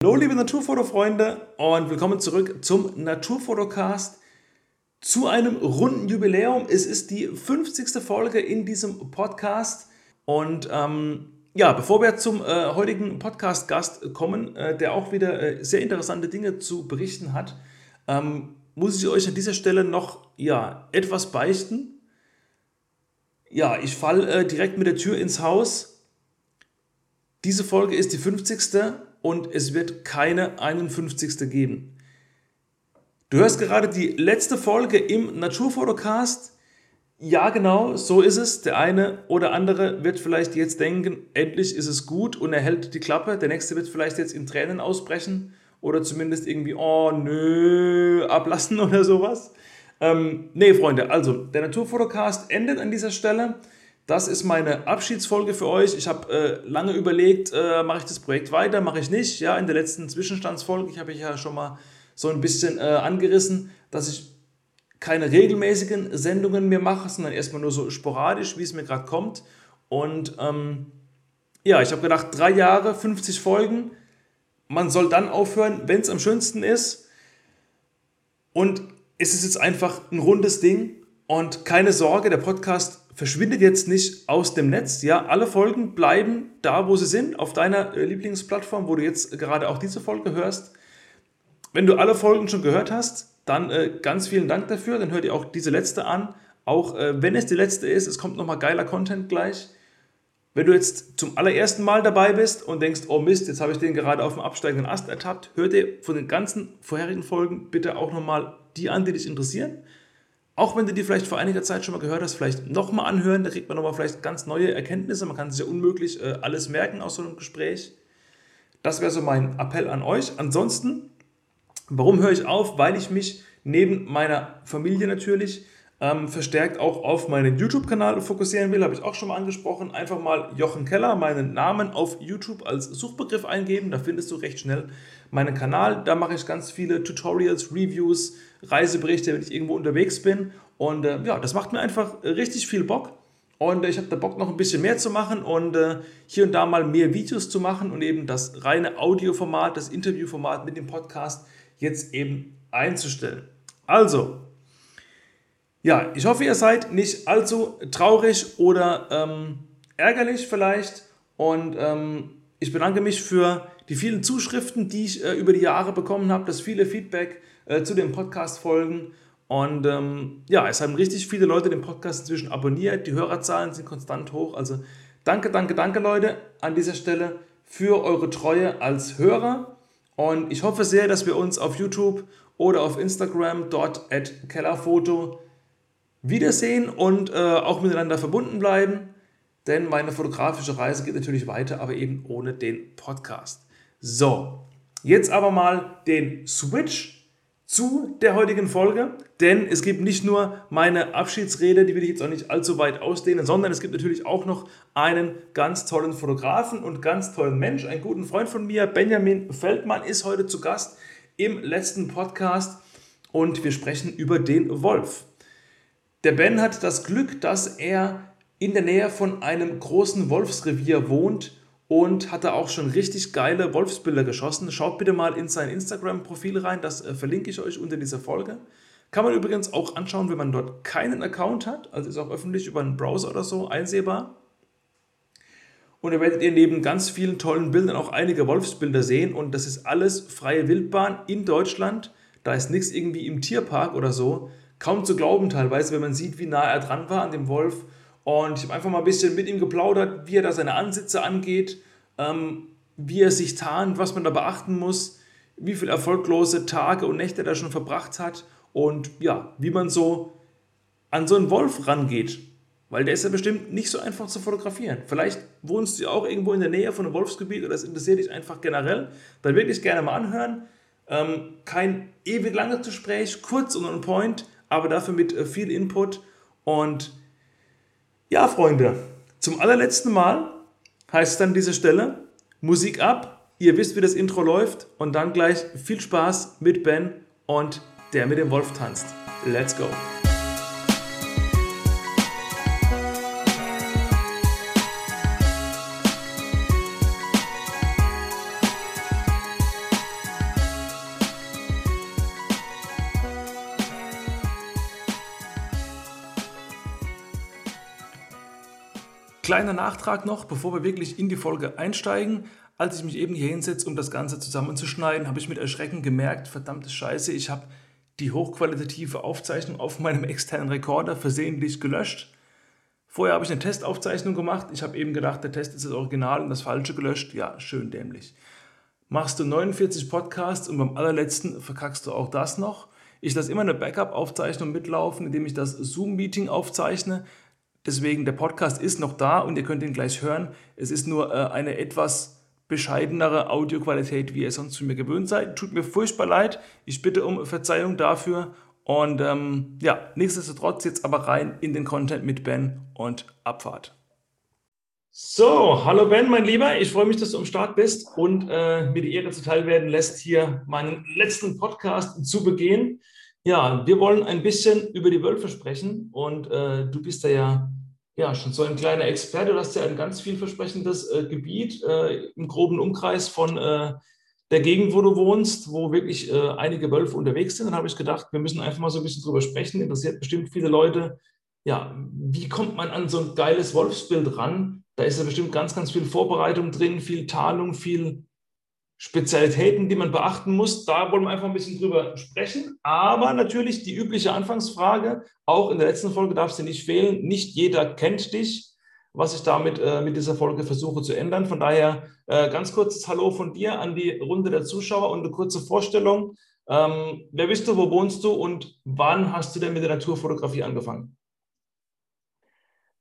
Hallo liebe Naturfotofreunde und willkommen zurück zum Naturfotocast zu einem runden Jubiläum. Es ist die 50. Folge in diesem Podcast und ähm, ja, bevor wir zum äh, heutigen Podcast-Gast kommen, äh, der auch wieder äh, sehr interessante Dinge zu berichten hat, ähm, muss ich euch an dieser Stelle noch ja, etwas beichten. Ja, ich falle äh, direkt mit der Tür ins Haus. Diese Folge ist die 50 und es wird keine 51. geben. Du hörst gerade die letzte Folge im Naturfotocast. Ja, genau, so ist es. Der eine oder andere wird vielleicht jetzt denken, endlich ist es gut und er hält die Klappe. Der nächste wird vielleicht jetzt in Tränen ausbrechen oder zumindest irgendwie, oh nö, ablassen oder sowas. Ähm, nee, Freunde, also der Naturfotocast endet an dieser Stelle. Das ist meine Abschiedsfolge für euch. Ich habe äh, lange überlegt, äh, mache ich das Projekt weiter, mache ich nicht. Ja, in der letzten Zwischenstandsfolge, ich habe ich ja schon mal so ein bisschen äh, angerissen, dass ich keine regelmäßigen Sendungen mehr mache, sondern erstmal nur so sporadisch, wie es mir gerade kommt. Und ähm, ja, ich habe gedacht, drei Jahre, 50 Folgen. Man soll dann aufhören, wenn es am schönsten ist. Und es ist jetzt einfach ein rundes Ding. Und keine Sorge, der Podcast verschwindet jetzt nicht aus dem Netz. Ja, alle Folgen bleiben da, wo sie sind, auf deiner äh, Lieblingsplattform, wo du jetzt gerade auch diese Folge hörst. Wenn du alle Folgen schon gehört hast, dann äh, ganz vielen Dank dafür. Dann hört ihr auch diese letzte an. Auch äh, wenn es die letzte ist, es kommt nochmal geiler Content gleich. Wenn du jetzt zum allerersten Mal dabei bist und denkst, oh Mist, jetzt habe ich den gerade auf dem absteigenden Ast ertappt, hör dir von den ganzen vorherigen Folgen bitte auch nochmal die an, die dich interessieren. Auch wenn du die vielleicht vor einiger Zeit schon mal gehört hast, vielleicht nochmal anhören, da kriegt man nochmal vielleicht ganz neue Erkenntnisse. Man kann sich ja unmöglich äh, alles merken aus so einem Gespräch. Das wäre so mein Appell an euch. Ansonsten, warum höre ich auf? Weil ich mich neben meiner Familie natürlich ähm, verstärkt auch auf meinen YouTube-Kanal fokussieren will, habe ich auch schon mal angesprochen. Einfach mal Jochen Keller, meinen Namen auf YouTube als Suchbegriff eingeben, da findest du recht schnell meinen Kanal. Da mache ich ganz viele Tutorials, Reviews, Reiseberichte, wenn ich irgendwo unterwegs bin. Und äh, ja, das macht mir einfach richtig viel Bock. Und äh, ich habe da Bock, noch ein bisschen mehr zu machen und äh, hier und da mal mehr Videos zu machen und eben das reine Audioformat, das Interviewformat mit dem Podcast jetzt eben einzustellen. Also, ja, ich hoffe, ihr seid nicht allzu traurig oder ähm, ärgerlich vielleicht. Und ähm, ich bedanke mich für die vielen Zuschriften, die ich äh, über die Jahre bekommen habe, das viele Feedback äh, zu den Podcast-Folgen. Und ähm, ja, es haben richtig viele Leute den Podcast inzwischen abonniert. Die Hörerzahlen sind konstant hoch. Also danke, danke, danke Leute an dieser Stelle für eure Treue als Hörer. Und ich hoffe sehr, dass wir uns auf YouTube oder auf Instagram dort at Kellerfoto wiedersehen und äh, auch miteinander verbunden bleiben. Denn meine fotografische Reise geht natürlich weiter, aber eben ohne den Podcast. So, jetzt aber mal den Switch zu der heutigen Folge, denn es gibt nicht nur meine Abschiedsrede, die will ich jetzt auch nicht allzu weit ausdehnen, sondern es gibt natürlich auch noch einen ganz tollen Fotografen und ganz tollen Mensch, einen guten Freund von mir, Benjamin Feldmann, ist heute zu Gast im letzten Podcast und wir sprechen über den Wolf. Der Ben hat das Glück, dass er in der Nähe von einem großen Wolfsrevier wohnt und hat da auch schon richtig geile Wolfsbilder geschossen. Schaut bitte mal in sein Instagram-Profil rein, das äh, verlinke ich euch unter dieser Folge. Kann man übrigens auch anschauen, wenn man dort keinen Account hat, also ist auch öffentlich über einen Browser oder so einsehbar. Und da werdet ihr neben ganz vielen tollen Bildern auch einige Wolfsbilder sehen und das ist alles freie Wildbahn in Deutschland. Da ist nichts irgendwie im Tierpark oder so. Kaum zu glauben teilweise, wenn man sieht, wie nah er dran war an dem Wolf und ich habe einfach mal ein bisschen mit ihm geplaudert, wie er da seine Ansitze angeht, ähm, wie er sich tarnt, was man da beachten muss, wie viele erfolglose Tage und Nächte er da schon verbracht hat und ja, wie man so an so einen Wolf rangeht. Weil der ist ja bestimmt nicht so einfach zu fotografieren. Vielleicht wohnst du auch irgendwo in der Nähe von einem Wolfsgebiet oder das interessiert dich einfach generell. Dann wirklich gerne mal anhören. Ähm, kein ewig langes Gespräch, kurz und on point, aber dafür mit äh, viel Input. Und ja, Freunde, zum allerletzten Mal heißt es dann an dieser Stelle Musik ab. Ihr wisst, wie das Intro läuft. Und dann gleich viel Spaß mit Ben und der mit dem Wolf tanzt. Let's go! Kleiner Nachtrag noch, bevor wir wirklich in die Folge einsteigen. Als ich mich eben hier hinsetze, um das Ganze zusammenzuschneiden, habe ich mit Erschrecken gemerkt, verdammte Scheiße, ich habe die hochqualitative Aufzeichnung auf meinem externen Rekorder versehentlich gelöscht. Vorher habe ich eine Testaufzeichnung gemacht. Ich habe eben gedacht, der Test ist das Original und das Falsche gelöscht. Ja, schön dämlich. Machst du 49 Podcasts und beim allerletzten verkackst du auch das noch. Ich lasse immer eine Backup-Aufzeichnung mitlaufen, indem ich das Zoom-Meeting aufzeichne. Deswegen, der Podcast ist noch da und ihr könnt ihn gleich hören. Es ist nur äh, eine etwas bescheidenere Audioqualität, wie ihr sonst von mir gewöhnt seid. Tut mir furchtbar leid. Ich bitte um Verzeihung dafür. Und ähm, ja, nichtsdestotrotz jetzt aber rein in den Content mit Ben und Abfahrt. So, hallo Ben, mein Lieber. Ich freue mich, dass du am Start bist und äh, mir die Ehre zuteil werden lässt, hier meinen letzten Podcast zu begehen. Ja, wir wollen ein bisschen über die Wölfe sprechen und äh, du bist da ja, ja schon so ein kleiner Experte. Du hast ja ein ganz vielversprechendes äh, Gebiet äh, im groben Umkreis von äh, der Gegend, wo du wohnst, wo wirklich äh, einige Wölfe unterwegs sind. Dann habe ich gedacht, wir müssen einfach mal so ein bisschen drüber sprechen. Interessiert bestimmt viele Leute. Ja, wie kommt man an so ein geiles Wolfsbild ran? Da ist ja bestimmt ganz, ganz viel Vorbereitung drin, viel Tarnung, viel Spezialitäten, die man beachten muss. Da wollen wir einfach ein bisschen drüber sprechen. Aber natürlich die übliche Anfangsfrage, auch in der letzten Folge darf sie nicht fehlen. Nicht jeder kennt dich, was ich damit äh, mit dieser Folge versuche zu ändern. Von daher äh, ganz kurzes Hallo von dir an die Runde der Zuschauer und eine kurze Vorstellung. Ähm, wer bist du, wo wohnst du und wann hast du denn mit der Naturfotografie angefangen?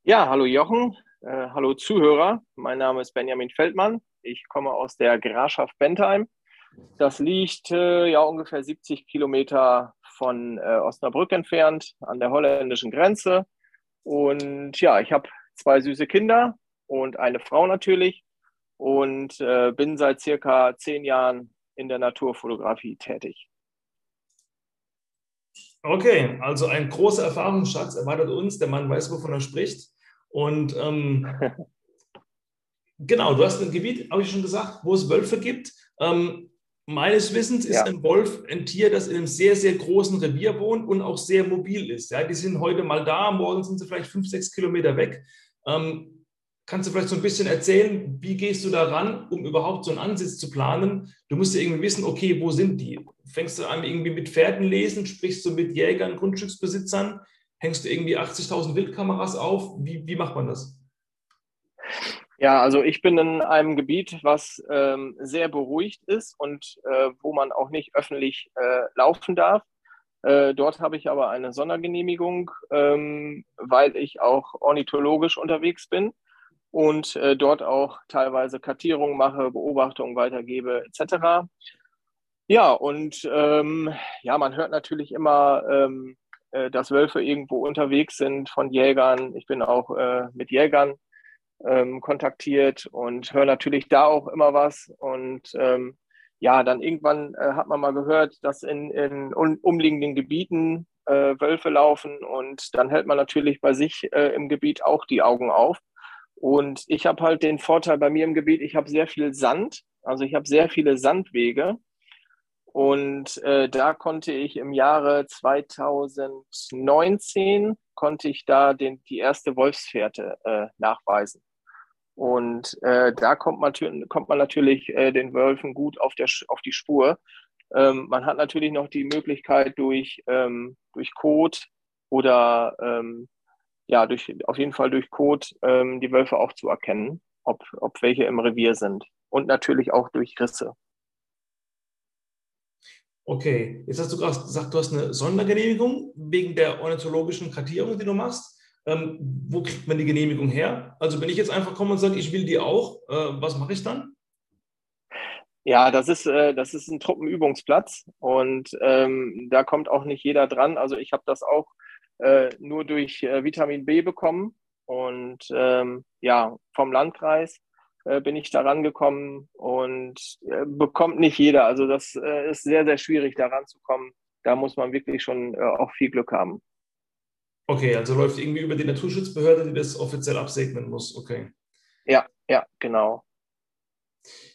Ja, hallo Jochen, äh, hallo Zuhörer. Mein Name ist Benjamin Feldmann. Ich komme aus der Grafschaft Bentheim. Das liegt äh, ja ungefähr 70 Kilometer von äh, Osnabrück entfernt an der holländischen Grenze. Und ja, ich habe zwei süße Kinder und eine Frau natürlich und äh, bin seit circa zehn Jahren in der Naturfotografie tätig. Okay, also ein großer Erfahrungsschatz erwartet uns. Der Mann weiß, wovon er spricht. Und ähm, genau, du hast ein Gebiet, habe ich schon gesagt, wo es Wölfe gibt. Ähm, meines Wissens ist ja. ein Wolf ein Tier, das in einem sehr, sehr großen Revier wohnt und auch sehr mobil ist. Ja, die sind heute mal da, morgen sind sie vielleicht fünf, sechs Kilometer weg. Ähm, kannst du vielleicht so ein bisschen erzählen, wie gehst du daran, um überhaupt so einen Ansitz zu planen? Du musst ja irgendwie wissen, okay, wo sind die? Fängst du an, irgendwie mit Pferden lesen? Sprichst du mit Jägern, Grundstücksbesitzern? Hängst du irgendwie 80.000 Wildkameras auf? Wie, wie macht man das? Ja, also ich bin in einem Gebiet, was ähm, sehr beruhigt ist und äh, wo man auch nicht öffentlich äh, laufen darf. Äh, dort habe ich aber eine Sondergenehmigung, ähm, weil ich auch ornithologisch unterwegs bin und äh, dort auch teilweise Kartierungen mache, Beobachtungen weitergebe etc. Ja, und ähm, ja, man hört natürlich immer ähm, äh, dass Wölfe irgendwo unterwegs sind von Jägern. Ich bin auch äh, mit Jägern ähm, kontaktiert und höre natürlich da auch immer was. Und ähm, ja, dann irgendwann äh, hat man mal gehört, dass in, in umliegenden Gebieten äh, Wölfe laufen und dann hält man natürlich bei sich äh, im Gebiet auch die Augen auf. Und ich habe halt den Vorteil bei mir im Gebiet, ich habe sehr viel Sand, also ich habe sehr viele Sandwege und äh, da konnte ich im Jahre 2019 konnte ich da den, die erste Wolfsfährte äh, nachweisen. Und äh, da kommt man, kommt man natürlich äh, den Wölfen gut auf, der, auf die Spur. Ähm, man hat natürlich noch die Möglichkeit durch, ähm, durch Code oder ähm, ja, durch, auf jeden Fall durch Code ähm, die Wölfe auch zu erkennen, ob, ob welche im Revier sind. Und natürlich auch durch Risse. Okay, jetzt hast du gerade gesagt, du hast eine Sondergenehmigung wegen der ornithologischen Kartierung, die du machst. Ähm, wo kriegt man die Genehmigung her? Also wenn ich jetzt einfach komme und sage, ich will die auch, äh, was mache ich dann? Ja, das ist, äh, das ist ein Truppenübungsplatz und ähm, da kommt auch nicht jeder dran. Also ich habe das auch äh, nur durch äh, Vitamin B bekommen und ähm, ja, vom Landkreis äh, bin ich da rangekommen und äh, bekommt nicht jeder. Also das ist sehr, sehr schwierig, da ranzukommen. Da muss man wirklich schon auch viel Glück haben. Okay, also läuft irgendwie über die Naturschutzbehörde, die das offiziell absegnen muss. Okay. Ja, ja, genau.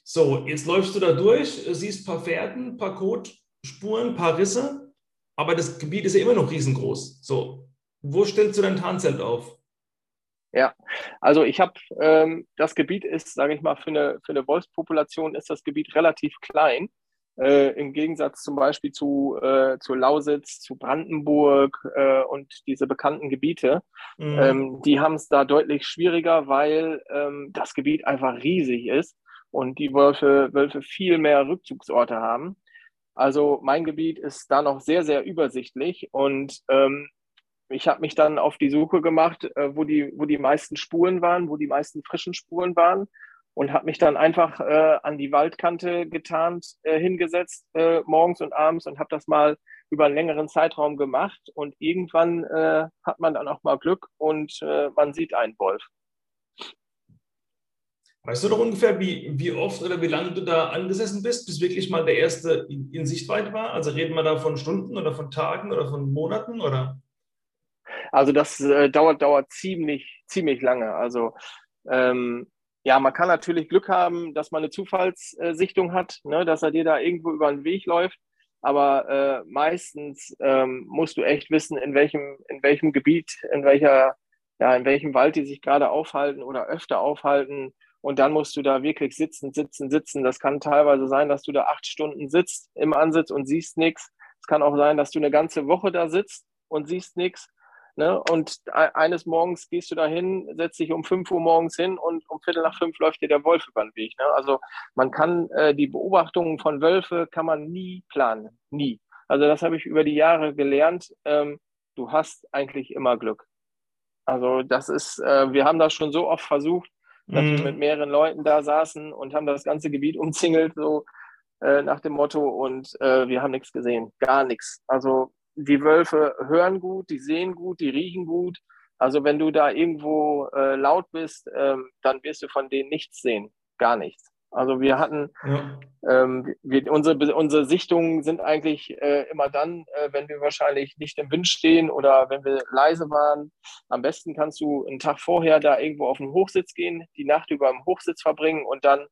So, jetzt läufst du da durch, siehst ein paar Fährten, ein paar Kotspuren, ein paar Risse, aber das Gebiet ist ja immer noch riesengroß. So, wo stellst du dein Tarnzelt auf? Ja, also ich habe, ähm, das Gebiet ist, sage ich mal, für eine, für eine Wolfspopulation ist das Gebiet relativ klein. Äh, Im Gegensatz zum Beispiel zu, äh, zu Lausitz, zu Brandenburg äh, und diese bekannten Gebiete. Mhm. Ähm, die haben es da deutlich schwieriger, weil ähm, das Gebiet einfach riesig ist und die Wölfe, Wölfe viel mehr Rückzugsorte haben. Also mein Gebiet ist da noch sehr, sehr übersichtlich und ähm, ich habe mich dann auf die Suche gemacht, äh, wo, die, wo die meisten Spuren waren, wo die meisten frischen Spuren waren und habe mich dann einfach äh, an die Waldkante getarnt äh, hingesetzt, äh, morgens und abends und habe das mal über einen längeren Zeitraum gemacht. Und irgendwann äh, hat man dann auch mal Glück und äh, man sieht einen Wolf. Weißt du doch ungefähr, wie, wie oft oder wie lange du da angesessen bist, bis wirklich mal der erste in, in Sichtweite war? Also reden wir da von Stunden oder von Tagen oder von Monaten oder? Also das äh, dauert, dauert ziemlich, ziemlich lange. Also ähm, ja, man kann natürlich Glück haben, dass man eine Zufallssichtung hat, ne, dass er dir da irgendwo über den Weg läuft. Aber äh, meistens ähm, musst du echt wissen, in welchem, in welchem Gebiet, in welcher, ja, in welchem Wald die sich gerade aufhalten oder öfter aufhalten. Und dann musst du da wirklich sitzen, sitzen, sitzen. Das kann teilweise sein, dass du da acht Stunden sitzt im Ansitz und siehst nichts. Es kann auch sein, dass du eine ganze Woche da sitzt und siehst nichts. Ne? Und eines Morgens gehst du dahin, setzt dich um 5 Uhr morgens hin und um Viertel nach fünf läuft dir der Wolf über den Weg. Ne? Also man kann äh, die Beobachtungen von Wölfe kann man nie planen. Nie. Also das habe ich über die Jahre gelernt. Ähm, du hast eigentlich immer Glück. Also das ist, äh, wir haben das schon so oft versucht, dass mhm. wir mit mehreren Leuten da saßen und haben das ganze Gebiet umzingelt, so äh, nach dem Motto, und äh, wir haben nichts gesehen. Gar nichts. Also die Wölfe hören gut, die sehen gut, die riechen gut. Also wenn du da irgendwo äh, laut bist, ähm, dann wirst du von denen nichts sehen, gar nichts. Also wir hatten, ja. ähm, wir, unsere, unsere Sichtungen sind eigentlich äh, immer dann, äh, wenn wir wahrscheinlich nicht im Wind stehen oder wenn wir leise waren. Am besten kannst du einen Tag vorher da irgendwo auf den Hochsitz gehen, die Nacht über im Hochsitz verbringen und dann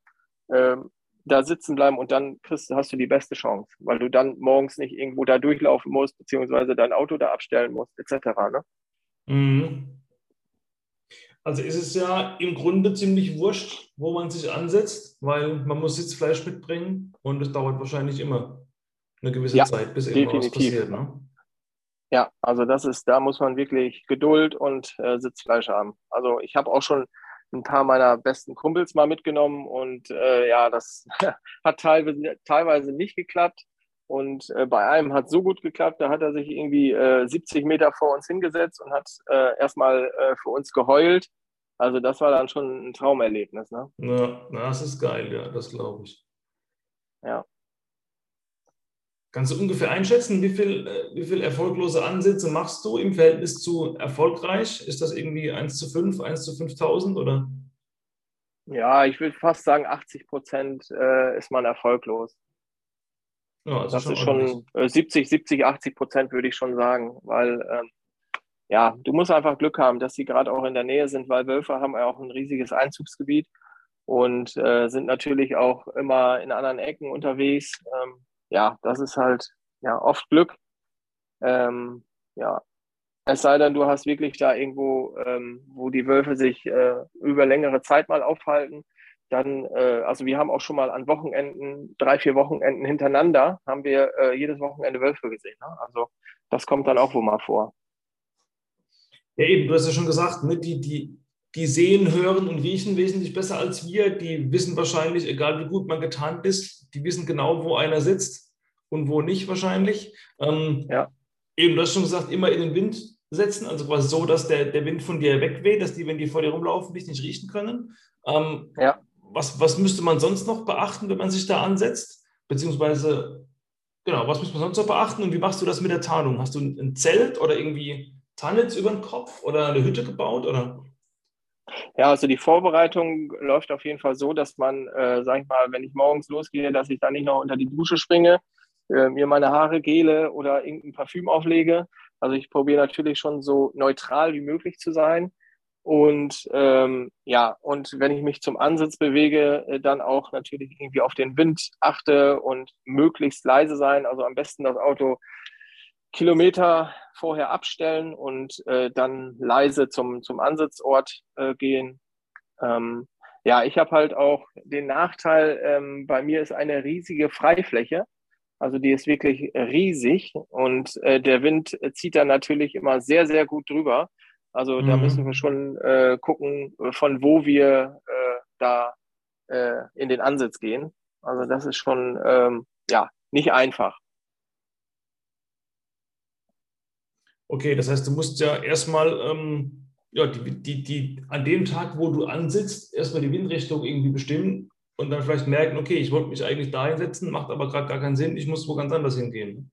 ähm, da sitzen bleiben und dann kriegst, hast du die beste Chance, weil du dann morgens nicht irgendwo da durchlaufen musst, beziehungsweise dein Auto da abstellen musst, etc. Ne? Mhm. Also ist es ja im Grunde ziemlich wurscht, wo man sich ansetzt, weil man muss Sitzfleisch mitbringen und es dauert wahrscheinlich immer eine gewisse ja, Zeit, bis irgendwas passiert. Ne? Ja, also das ist, da muss man wirklich Geduld und äh, Sitzfleisch haben. Also ich habe auch schon ein paar meiner besten Kumpels mal mitgenommen und äh, ja, das hat teilweise, teilweise nicht geklappt. Und äh, bei einem hat so gut geklappt, da hat er sich irgendwie äh, 70 Meter vor uns hingesetzt und hat äh, erstmal äh, für uns geheult. Also das war dann schon ein Traumerlebnis. Ne? Ja, das ist geil, ja, das glaube ich. Ja. Kannst du ungefähr einschätzen, wie viel, äh, wie viel erfolglose Ansätze machst du im Verhältnis zu erfolgreich? Ist das irgendwie 1 zu 5, 1 zu 5000 oder? Ja, ich würde fast sagen, 80 Prozent äh, ist man erfolglos. Ja, also das schon ist schon äh, 70, 70, 80 Prozent würde ich schon sagen, weil ähm, ja, du musst einfach Glück haben, dass sie gerade auch in der Nähe sind, weil Wölfe haben ja auch ein riesiges Einzugsgebiet und äh, sind natürlich auch immer in anderen Ecken unterwegs. Ähm, ja, das ist halt ja oft Glück. Ähm, ja, es sei denn, du hast wirklich da irgendwo, ähm, wo die Wölfe sich äh, über längere Zeit mal aufhalten. Dann, äh, also wir haben auch schon mal an Wochenenden, drei, vier Wochenenden hintereinander, haben wir äh, jedes Wochenende Wölfe gesehen. Ne? Also das kommt dann auch wohl mal vor. Ja, eben, du hast ja schon gesagt, ne, die, die, die sehen, hören und riechen wesentlich besser als wir. Die wissen wahrscheinlich, egal wie gut man getarnt ist, die wissen genau, wo einer sitzt und wo nicht wahrscheinlich. Ähm, ja. Eben, du hast schon gesagt, immer in den Wind setzen, also quasi so, dass der, der Wind von dir wegweht, dass die, wenn die vor dir rumlaufen, dich nicht riechen können. Ähm, ja. was, was müsste man sonst noch beachten, wenn man sich da ansetzt? Beziehungsweise, genau, was muss man sonst noch beachten und wie machst du das mit der Tarnung? Hast du ein Zelt oder irgendwie Tarnnetz über den Kopf oder eine Hütte gebaut oder? Ja, also die Vorbereitung läuft auf jeden Fall so, dass man, äh, sag ich mal, wenn ich morgens losgehe, dass ich dann nicht noch unter die Dusche springe, äh, mir meine Haare gele oder irgendein Parfüm auflege. Also ich probiere natürlich schon so neutral wie möglich zu sein. Und ähm, ja, und wenn ich mich zum Ansitz bewege, äh, dann auch natürlich irgendwie auf den Wind achte und möglichst leise sein. Also am besten das Auto Kilometer vorher abstellen und äh, dann leise zum, zum Ansitzort äh, gehen. Ähm, ja, ich habe halt auch den Nachteil, ähm, bei mir ist eine riesige Freifläche. Also die ist wirklich riesig und äh, der Wind zieht da natürlich immer sehr, sehr gut drüber. Also mhm. da müssen wir schon äh, gucken, von wo wir äh, da äh, in den Ansitz gehen. Also das ist schon ähm, ja nicht einfach. Okay, das heißt, du musst ja erstmal ähm, ja, die, die, die, an dem Tag, wo du ansitzt, erstmal die Windrichtung irgendwie bestimmen und dann vielleicht merken, okay, ich wollte mich eigentlich da hinsetzen, macht aber gerade gar keinen Sinn, ich muss wo ganz anders hingehen.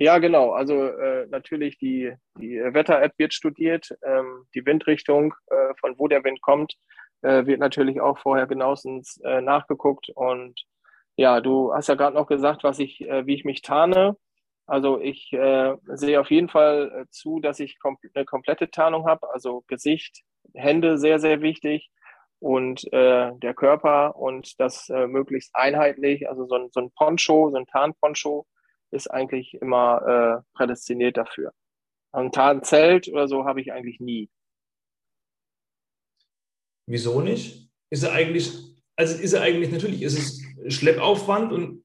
Ja, genau. Also äh, natürlich die, die Wetter-App wird studiert, ähm, die Windrichtung, äh, von wo der Wind kommt, äh, wird natürlich auch vorher genauestens äh, nachgeguckt. Und ja, du hast ja gerade noch gesagt, was ich, äh, wie ich mich tarne. Also ich äh, sehe auf jeden Fall äh, zu, dass ich kom eine komplette Tarnung habe, also Gesicht, Hände sehr, sehr wichtig und äh, der Körper und das äh, möglichst einheitlich. Also so ein, so ein Poncho, so ein Tarnponcho ist eigentlich immer äh, prädestiniert dafür. Ein Tarnzelt oder so habe ich eigentlich nie. Wieso nicht? Ist er eigentlich, also ist er eigentlich, natürlich ist es Schleppaufwand und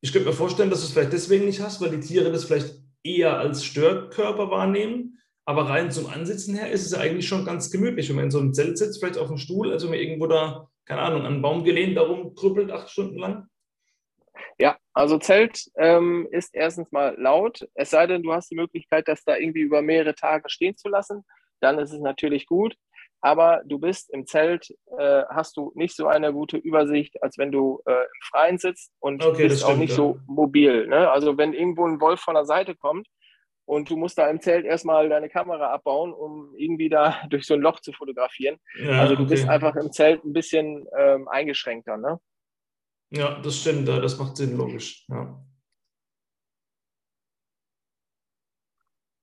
ich könnte mir vorstellen, dass du es vielleicht deswegen nicht hast, weil die Tiere das vielleicht eher als Störkörper wahrnehmen. Aber rein zum Ansitzen her ist es eigentlich schon ganz gemütlich, wenn man in so einem Zelt sitzt, vielleicht auf dem Stuhl, also man irgendwo da, keine Ahnung, an einen Baum gelehnt, darum krüppelt acht Stunden lang. Ja, also Zelt ähm, ist erstens mal laut, es sei denn, du hast die Möglichkeit, das da irgendwie über mehrere Tage stehen zu lassen, dann ist es natürlich gut aber du bist im Zelt, äh, hast du nicht so eine gute Übersicht, als wenn du äh, im Freien sitzt und okay, bist stimmt, auch nicht ja. so mobil. Ne? Also wenn irgendwo ein Wolf von der Seite kommt und du musst da im Zelt erstmal deine Kamera abbauen, um irgendwie da durch so ein Loch zu fotografieren. Ja, also du okay. bist einfach im Zelt ein bisschen ähm, eingeschränkter. Ne? Ja, das stimmt, das macht Sinn, logisch. Ja.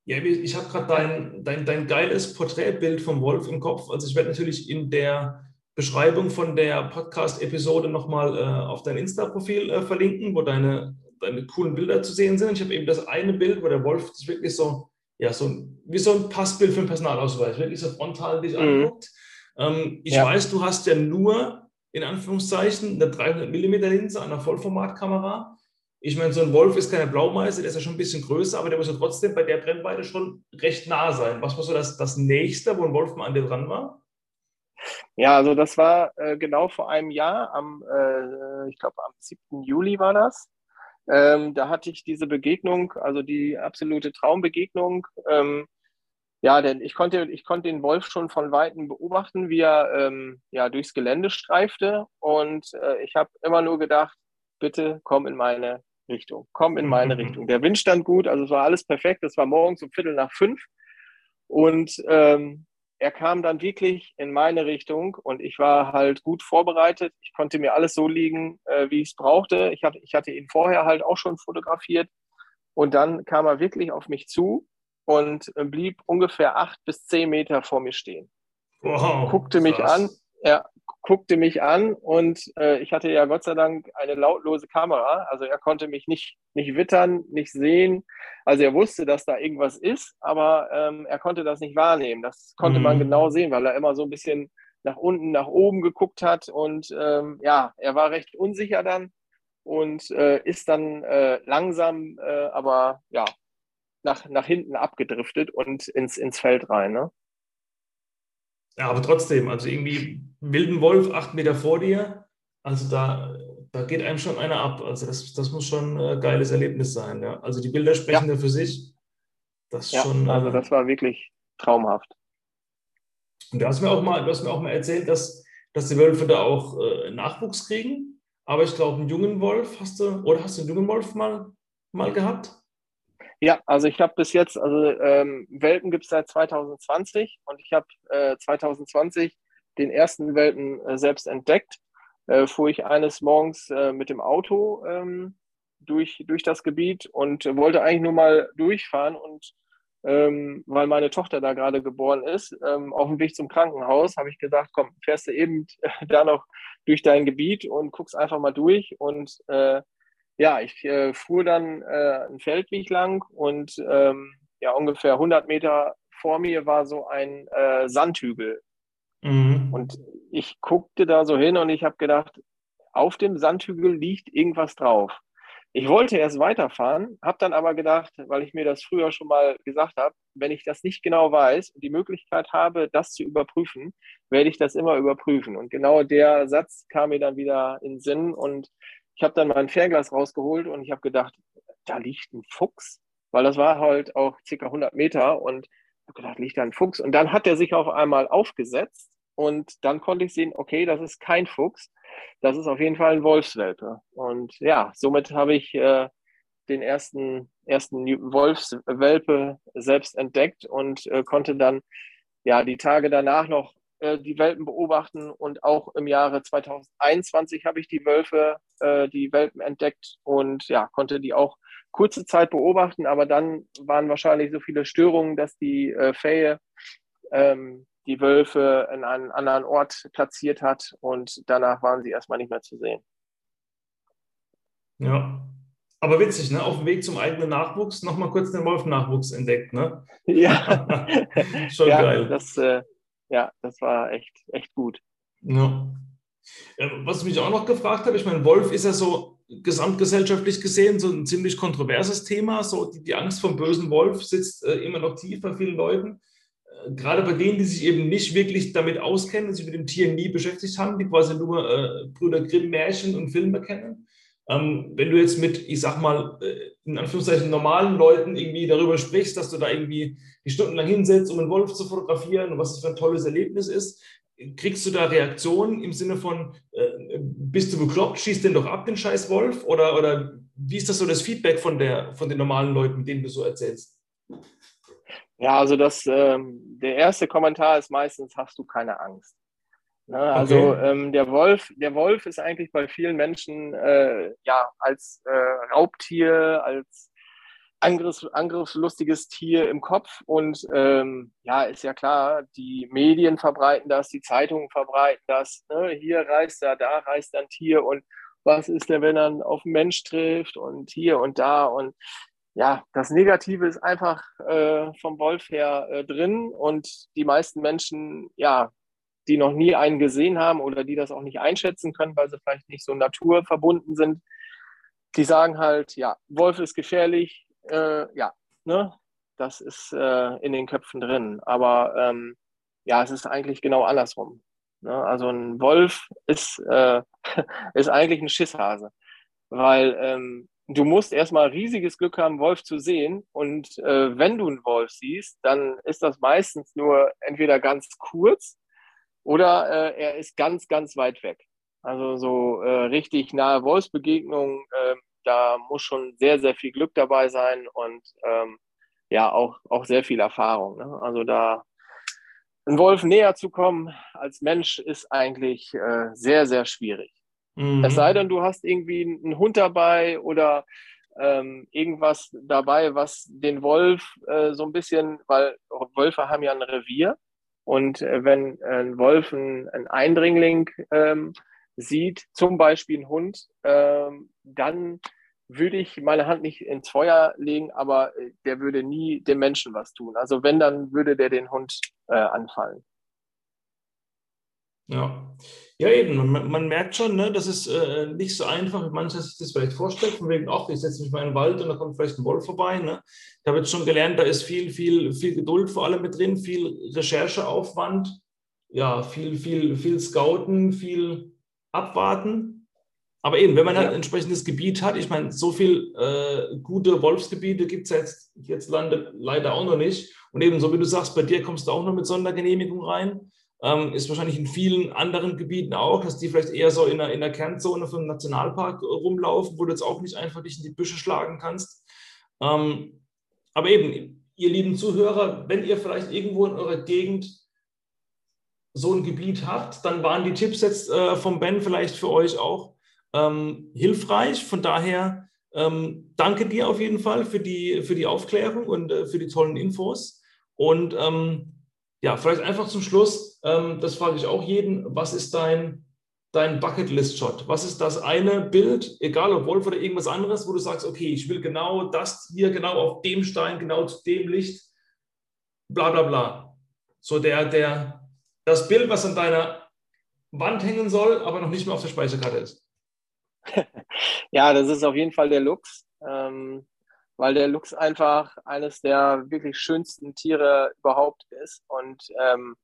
Ja, ich habe gerade dein, dein, dein geiles Porträtbild vom Wolf im Kopf. Also ich werde natürlich in der Beschreibung von der Podcast-Episode nochmal äh, auf dein Insta-Profil äh, verlinken, wo deine, deine coolen Bilder zu sehen sind. Ich habe eben das eine Bild, wo der Wolf sich wirklich so, ja, so wie so ein Passbild für einen Personalausweis, wirklich so frontal dich mhm. anguckt. Ähm, ich ja. weiß, du hast ja nur in Anführungszeichen eine 300 mm Linse an einer Vollformatkamera. Ich meine, so ein Wolf ist keine Blaumeister, der ist ja schon ein bisschen größer, aber der muss ja trotzdem bei der Brennweite schon recht nah sein. Was war so das, das Nächste, wo ein Wolf mal an dir dran war? Ja, also das war äh, genau vor einem Jahr, am, äh, ich glaube am 7. Juli war das. Ähm, da hatte ich diese Begegnung, also die absolute Traumbegegnung. Ähm, ja, denn ich konnte, ich konnte den Wolf schon von Weitem beobachten, wie er ähm, ja, durchs Gelände streifte. Und äh, ich habe immer nur gedacht, bitte komm in meine Richtung. Komm in meine mhm. Richtung. Der Wind stand gut, also es war alles perfekt. Es war morgens um Viertel nach fünf. Und ähm, er kam dann wirklich in meine Richtung und ich war halt gut vorbereitet. Ich konnte mir alles so liegen, äh, wie ich es brauchte. Ich hatte, ich hatte ihn vorher halt auch schon fotografiert. Und dann kam er wirklich auf mich zu und äh, blieb ungefähr acht bis zehn Meter vor mir stehen. Wow, guckte mich krass. an, er guckte mich an und äh, ich hatte ja Gott sei Dank eine lautlose Kamera. Also er konnte mich nicht, nicht wittern, nicht sehen. Also er wusste, dass da irgendwas ist, aber ähm, er konnte das nicht wahrnehmen. Das konnte mhm. man genau sehen, weil er immer so ein bisschen nach unten, nach oben geguckt hat. Und ähm, ja, er war recht unsicher dann und äh, ist dann äh, langsam, äh, aber ja, nach, nach hinten abgedriftet und ins, ins Feld rein. Ne? Ja, aber trotzdem, also irgendwie wilden Wolf acht Meter vor dir, also da, da geht einem schon einer ab. Also das, das muss schon ein geiles Erlebnis sein. Ja. Also die Bilder sprechen ja, ja für sich. Das ja, schon, also äh, das war wirklich traumhaft. Und du hast mir auch mal, du hast mir auch mal erzählt, dass, dass die Wölfe da auch äh, Nachwuchs kriegen. Aber ich glaube, einen jungen Wolf hast du, oder hast du einen jungen Wolf mal, mal gehabt? Ja, also ich habe bis jetzt, also ähm, Welpen gibt es seit 2020 und ich habe äh, 2020 den ersten Welpen äh, selbst entdeckt. Äh, fuhr ich eines Morgens äh, mit dem Auto ähm, durch, durch das Gebiet und wollte eigentlich nur mal durchfahren und ähm, weil meine Tochter da gerade geboren ist, ähm, auf dem Weg zum Krankenhaus, habe ich gesagt, komm, fährst du eben da noch durch dein Gebiet und guckst einfach mal durch und äh, ja, ich äh, fuhr dann äh, einen Feldweg lang und ähm, ja, ungefähr 100 Meter vor mir war so ein äh, Sandhügel. Mhm. Und ich guckte da so hin und ich habe gedacht, auf dem Sandhügel liegt irgendwas drauf. Ich wollte erst weiterfahren, habe dann aber gedacht, weil ich mir das früher schon mal gesagt habe, wenn ich das nicht genau weiß und die Möglichkeit habe, das zu überprüfen, werde ich das immer überprüfen. Und genau der Satz kam mir dann wieder in den Sinn und ich habe dann mein Fernglas rausgeholt und ich habe gedacht, da liegt ein Fuchs, weil das war halt auch circa 100 Meter und ich habe gedacht, liegt da ein Fuchs. Und dann hat er sich auf einmal aufgesetzt und dann konnte ich sehen, okay, das ist kein Fuchs, das ist auf jeden Fall ein Wolfswelpe. Und ja, somit habe ich äh, den ersten, ersten Wolfswelpe selbst entdeckt und äh, konnte dann ja die Tage danach noch äh, die Welpen beobachten und auch im Jahre 2021 habe ich die Wölfe, äh, die Welpen entdeckt und ja, konnte die auch kurze Zeit beobachten, aber dann waren wahrscheinlich so viele Störungen, dass die äh, Fähe ähm, die Wölfe in einen anderen Ort platziert hat und danach waren sie erstmal nicht mehr zu sehen. Ja, aber witzig, ne? Auf dem Weg zum eigenen Nachwuchs nochmal kurz den Wolf-Nachwuchs entdeckt, ne? Ja. Schon ja, geil. Das, äh, ja, das war echt, echt gut. Ja. Was ich mich auch noch gefragt habe, ich meine, Wolf ist ja so gesamtgesellschaftlich gesehen so ein ziemlich kontroverses Thema. So die, die Angst vom bösen Wolf sitzt äh, immer noch tief bei vielen Leuten gerade bei denen, die sich eben nicht wirklich damit auskennen, sich mit dem Tier nie beschäftigt haben, die quasi nur äh, Brüder Grimm Märchen und Filme kennen. Ähm, wenn du jetzt mit, ich sag mal, äh, in Anführungszeichen normalen Leuten irgendwie darüber sprichst, dass du da irgendwie die stundenlang hinsetzt, um einen Wolf zu fotografieren und was das für ein tolles Erlebnis ist, kriegst du da Reaktionen im Sinne von, äh, bist du bekloppt, schießt den doch ab, den scheiß Wolf? Oder, oder wie ist das so das Feedback von, der, von den normalen Leuten, denen du so erzählst? Ja, also das, ähm, der erste Kommentar ist meistens, hast du keine Angst. Ne? Also okay. ähm, der Wolf, der Wolf ist eigentlich bei vielen Menschen äh, ja als äh, Raubtier, als Angriffs, angriffslustiges Tier im Kopf und ähm, ja, ist ja klar, die Medien verbreiten das, die Zeitungen verbreiten das. Ne? Hier reist er, da reist ein Tier und was ist denn, wenn er auf einen Mensch trifft und hier und da und ja, das Negative ist einfach äh, vom Wolf her äh, drin und die meisten Menschen, ja, die noch nie einen gesehen haben oder die das auch nicht einschätzen können, weil sie vielleicht nicht so naturverbunden sind, die sagen halt, ja, Wolf ist gefährlich, äh, ja, ne, das ist äh, in den Köpfen drin. Aber ähm, ja, es ist eigentlich genau andersrum. Ne? Also ein Wolf ist, äh, ist eigentlich ein Schisshase, weil ähm, du musst erstmal riesiges Glück haben, Wolf zu sehen. Und äh, wenn du einen Wolf siehst, dann ist das meistens nur entweder ganz kurz oder äh, er ist ganz, ganz weit weg. Also so äh, richtig nahe Wolfsbegegnungen, ähm, da muss schon sehr, sehr viel Glück dabei sein und ähm, ja, auch, auch sehr viel Erfahrung. Ne? Also da ein Wolf näher zu kommen als Mensch ist eigentlich äh, sehr, sehr schwierig. Mhm. Es sei denn, du hast irgendwie einen Hund dabei oder ähm, irgendwas dabei, was den Wolf äh, so ein bisschen, weil Wölfe haben ja ein Revier und äh, wenn ein Wolf einen, einen Eindringling ähm, sieht, zum Beispiel ein Hund, ähm, dann würde ich meine Hand nicht ins Feuer legen, aber äh, der würde nie dem Menschen was tun. Also wenn, dann würde der den Hund äh, anfallen. Ja. Ja, eben. Man, man merkt schon, ne, das ist äh, nicht so einfach, wie mancher sich das vielleicht vorstellt. Von wegen, ach, ich setze mich mal in den Wald und da kommt vielleicht ein Wolf vorbei. Ne? Ich habe jetzt schon gelernt, da ist viel, viel, viel Geduld vor allem mit drin, viel Rechercheaufwand, ja, viel, viel, viel Scouten, viel Abwarten. Aber eben, wenn man halt ein entsprechendes Gebiet hat, ich meine, so viele äh, gute Wolfsgebiete gibt es jetzt, jetzt leider auch noch nicht. Und eben, so wie du sagst, bei dir kommst du auch noch mit Sondergenehmigung rein. Ähm, ist wahrscheinlich in vielen anderen Gebieten auch, dass die vielleicht eher so in der, in der Kernzone vom Nationalpark rumlaufen, wo du jetzt auch nicht einfach dich in die Büsche schlagen kannst. Ähm, aber eben, ihr lieben Zuhörer, wenn ihr vielleicht irgendwo in eurer Gegend so ein Gebiet habt, dann waren die Tipps jetzt äh, vom Ben vielleicht für euch auch ähm, hilfreich. Von daher ähm, danke dir auf jeden Fall für die, für die Aufklärung und äh, für die tollen Infos. Und ähm, ja, vielleicht einfach zum Schluss, ähm, das frage ich auch jeden, was ist dein dein Bucketlist-Shot? Was ist das eine Bild, egal ob Wolf oder irgendwas anderes, wo du sagst, okay, ich will genau das hier, genau auf dem Stein, genau zu dem Licht, bla bla bla. So der, der, das Bild, was an deiner Wand hängen soll, aber noch nicht mehr auf der Speicherkarte ist. ja, das ist auf jeden Fall der Lux, ähm, weil der Lux einfach eines der wirklich schönsten Tiere überhaupt ist. Und ähm,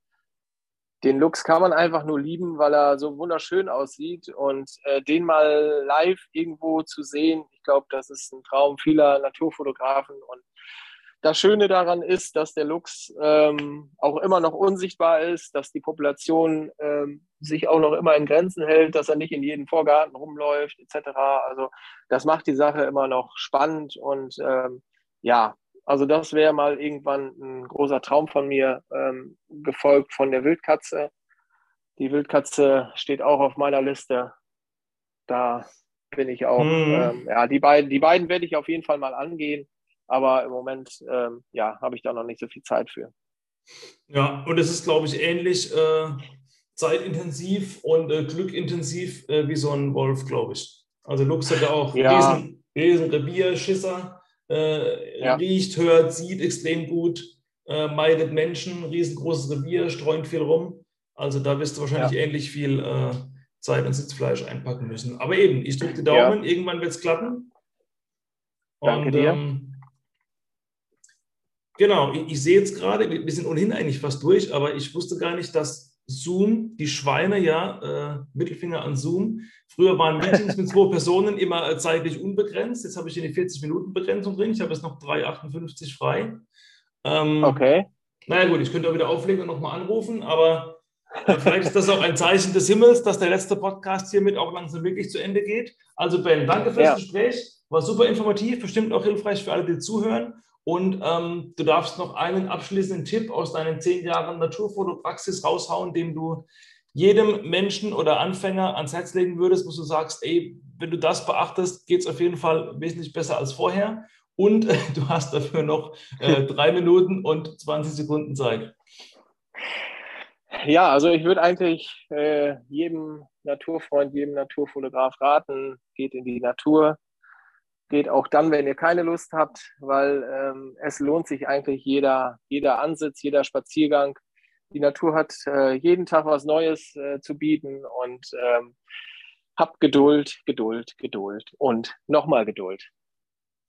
den Lux kann man einfach nur lieben, weil er so wunderschön aussieht und äh, den mal live irgendwo zu sehen, ich glaube, das ist ein Traum vieler Naturfotografen und das Schöne daran ist, dass der Luchs ähm, auch immer noch unsichtbar ist, dass die Population ähm, sich auch noch immer in Grenzen hält, dass er nicht in jedem Vorgarten rumläuft, etc. Also das macht die Sache immer noch spannend und ähm, ja, also das wäre mal irgendwann ein großer Traum von mir, ähm, gefolgt von der Wildkatze. Die Wildkatze steht auch auf meiner Liste. Da bin ich auch. Mhm. Ähm, ja, die beiden, die beiden werde ich auf jeden Fall mal angehen, aber im Moment ähm, ja, habe ich da noch nicht so viel Zeit für. Ja, und es ist, glaube ich, ähnlich äh, zeitintensiv und äh, glückintensiv äh, wie so ein Wolf, glaube ich. Also Lux hat ja auch ja. Riesen, Riesen Revier, Schisser äh, ja. riecht, hört, sieht extrem gut, äh, meidet Menschen, riesengroßes Revier, streunt viel rum. Also da wirst du wahrscheinlich ja. ähnlich viel äh, Zeit und Sitzfleisch einpacken müssen. Aber eben, ich drücke die Daumen, ja. irgendwann wird es klappen. Danke und, dir. Ähm, genau, ich, ich sehe jetzt gerade, wir, wir sind ohnehin eigentlich fast durch, aber ich wusste gar nicht, dass Zoom, die Schweine, ja, äh, Mittelfinger an Zoom. Früher waren Meetings mit zwei Personen immer äh, zeitlich unbegrenzt. Jetzt habe ich hier eine 40-Minuten-Begrenzung drin. Ich habe jetzt noch 3,58 frei. Ähm, okay. Naja, gut, ich könnte auch wieder auflegen und nochmal anrufen, aber äh, vielleicht ist das auch ein Zeichen des Himmels, dass der letzte Podcast hiermit auch langsam wirklich zu Ende geht. Also, Ben, danke fürs ja. Gespräch. War super informativ, bestimmt auch hilfreich für alle, die zuhören. Und ähm, du darfst noch einen abschließenden Tipp aus deinen zehn Jahren Naturfotopraxis raushauen, den du jedem Menschen oder Anfänger ans Herz legen würdest, wo du sagst, ey, wenn du das beachtest, geht es auf jeden Fall wesentlich besser als vorher. Und äh, du hast dafür noch äh, drei Minuten und 20 Sekunden Zeit. Ja, also ich würde eigentlich äh, jedem Naturfreund, jedem Naturfotograf raten, geht in die Natur, geht auch dann, wenn ihr keine Lust habt, weil ähm, es lohnt sich eigentlich jeder, jeder Ansitz, jeder Spaziergang. Die Natur hat äh, jeden Tag was Neues äh, zu bieten und ähm, habt Geduld, Geduld, Geduld und nochmal Geduld.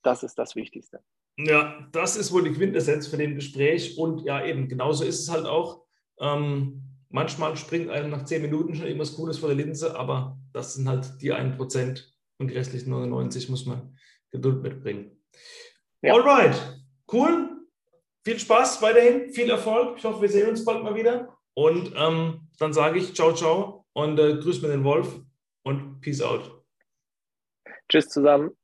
Das ist das Wichtigste. Ja, das ist wohl die Quintessenz von dem Gespräch und ja, eben, genauso ist es halt auch. Ähm, manchmal springt einem nach zehn Minuten schon irgendwas Cooles vor der Linse, aber das sind halt die 1% und die restlichen 99 muss man Geduld mitbringen. Ja. Alright, cool. Viel Spaß weiterhin, viel Erfolg. Ich hoffe, wir sehen uns bald mal wieder. Und ähm, dann sage ich ciao, ciao und äh, grüß mir den Wolf und peace out. Tschüss zusammen.